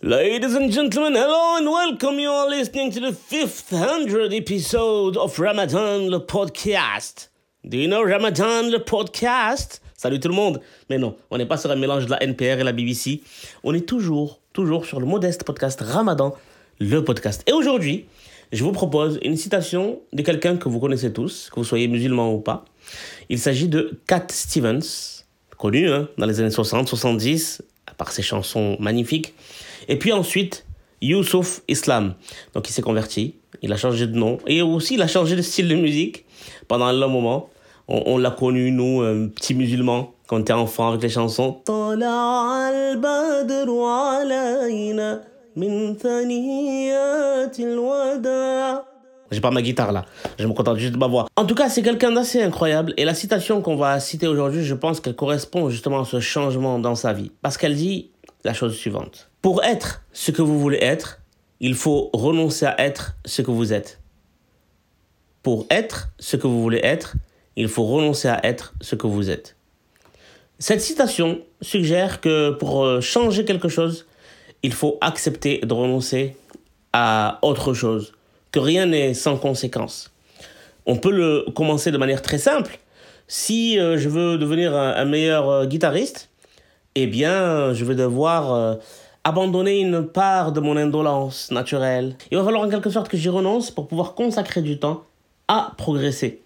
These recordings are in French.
Ladies and gentlemen, hello and welcome. You are listening to the 500 episode of Ramadan, le podcast. Do you know Ramadan, le podcast? Salut tout le monde. Mais non, on n'est pas sur un mélange de la NPR et la BBC. On est toujours, toujours sur le modeste podcast Ramadan, le podcast. Et aujourd'hui, je vous propose une citation de quelqu'un que vous connaissez tous, que vous soyez musulman ou pas. Il s'agit de Cat Stevens, connu hein, dans les années 60, 70, par ses chansons magnifiques. Et puis ensuite, Youssouf Islam. Donc il s'est converti, il a changé de nom et aussi il a changé de style de musique pendant un long moment. On, l'a connu, nous, un petit musulman, quand on était enfant avec les chansons. J'ai pas ma guitare là, je me contente juste de ma voix. En tout cas, c'est quelqu'un d'assez incroyable et la citation qu'on va citer aujourd'hui, je pense qu'elle correspond justement à ce changement dans sa vie. Parce qu'elle dit la chose suivante. Pour être ce que vous voulez être, il faut renoncer à être ce que vous êtes. Pour être ce que vous voulez être, il faut renoncer à être ce que vous êtes. Cette citation suggère que pour euh, changer quelque chose, il faut accepter de renoncer à autre chose, rien n'est sans conséquence. On peut le commencer de manière très simple. Si euh, je veux devenir un, meilleur euh, guitariste, eh bien, je vais devoir euh, abandonner une part de mon indolence naturelle. Il va falloir en quelque sorte que j'y renonce pour pouvoir consacrer du temps à progresser.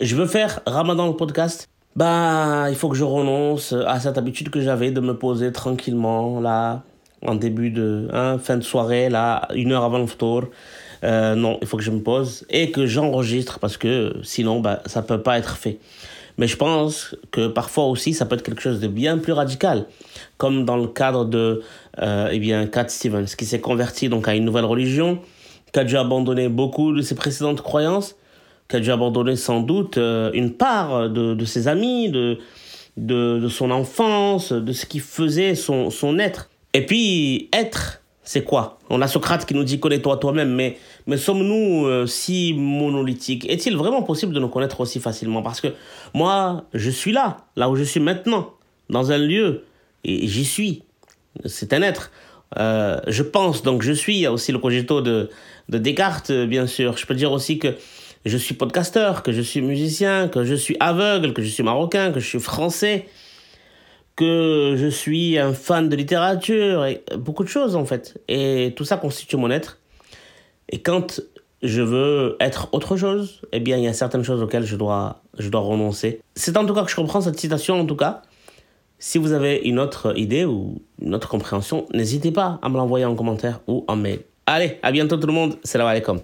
Je veux faire Ramadan le podcast. Bah, il faut que je renonce à cette habitude que j'avais de me poser tranquillement là, en début de hein, fin de soirée, là, une heure avant le tour. Euh, non, il faut que je me pose et que j'enregistre parce que sinon, bah, ça peut pas être fait. Mais je pense que parfois aussi, ça peut être quelque chose de bien plus radical, comme dans le cadre de euh, eh bien, Cat Stevens, qui s'est converti donc à une nouvelle religion, qui a dû abandonner beaucoup de ses précédentes croyances, qui a dû abandonner sans doute euh, une part de, ses amis, de, de, de, son enfance, de ce qui faisait son, son être. Et puis, être c'est quoi? On a Socrate qui nous dit connais-toi toi-même, mais, mais sommes-nous euh, si monolithiques? Est-il vraiment possible de nous connaître aussi facilement? Parce que moi, je suis là, là où je suis maintenant, dans un lieu, et j'y suis. C'est un être. Euh, je pense, donc je suis. Il y a aussi le cogito de, de Descartes, bien sûr. Je peux dire aussi que je suis podcasteur, que je suis musicien, que je suis aveugle, que je suis marocain, que je suis français que je suis un fan de littérature et beaucoup de choses en fait. Et tout ça constitue mon être. Et quand je veux être autre chose, eh bien il y a certaines choses auxquelles je dois, je dois renoncer. C'est en tout cas que je comprends cette citation en tout cas. Si vous avez une autre idée ou une autre compréhension, n'hésitez pas à me l'envoyer en commentaire ou en mail. Allez, à bientôt tout le monde. Salam alaikum.